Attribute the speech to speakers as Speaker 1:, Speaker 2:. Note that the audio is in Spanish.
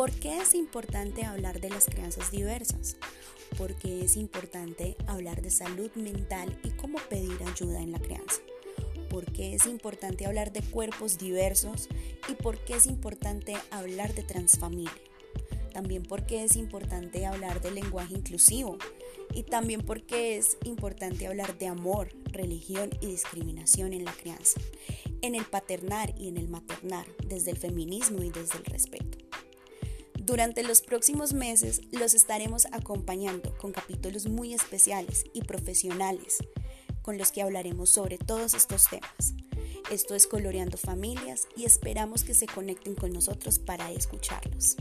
Speaker 1: ¿Por qué es importante hablar de las crianzas diversas? Porque es importante hablar de salud mental y cómo pedir ayuda en la crianza. ¿Por qué es importante hablar de cuerpos diversos? ¿Y por qué es importante hablar de transfamilia? También porque es importante hablar del lenguaje inclusivo y también porque es importante hablar de amor, religión y discriminación en la crianza, en el paternar y en el maternar, desde el feminismo y desde el respeto. Durante los próximos meses los estaremos acompañando con capítulos muy especiales y profesionales con los que hablaremos sobre todos estos temas. Esto es Coloreando Familias y esperamos que se conecten con nosotros para escucharlos.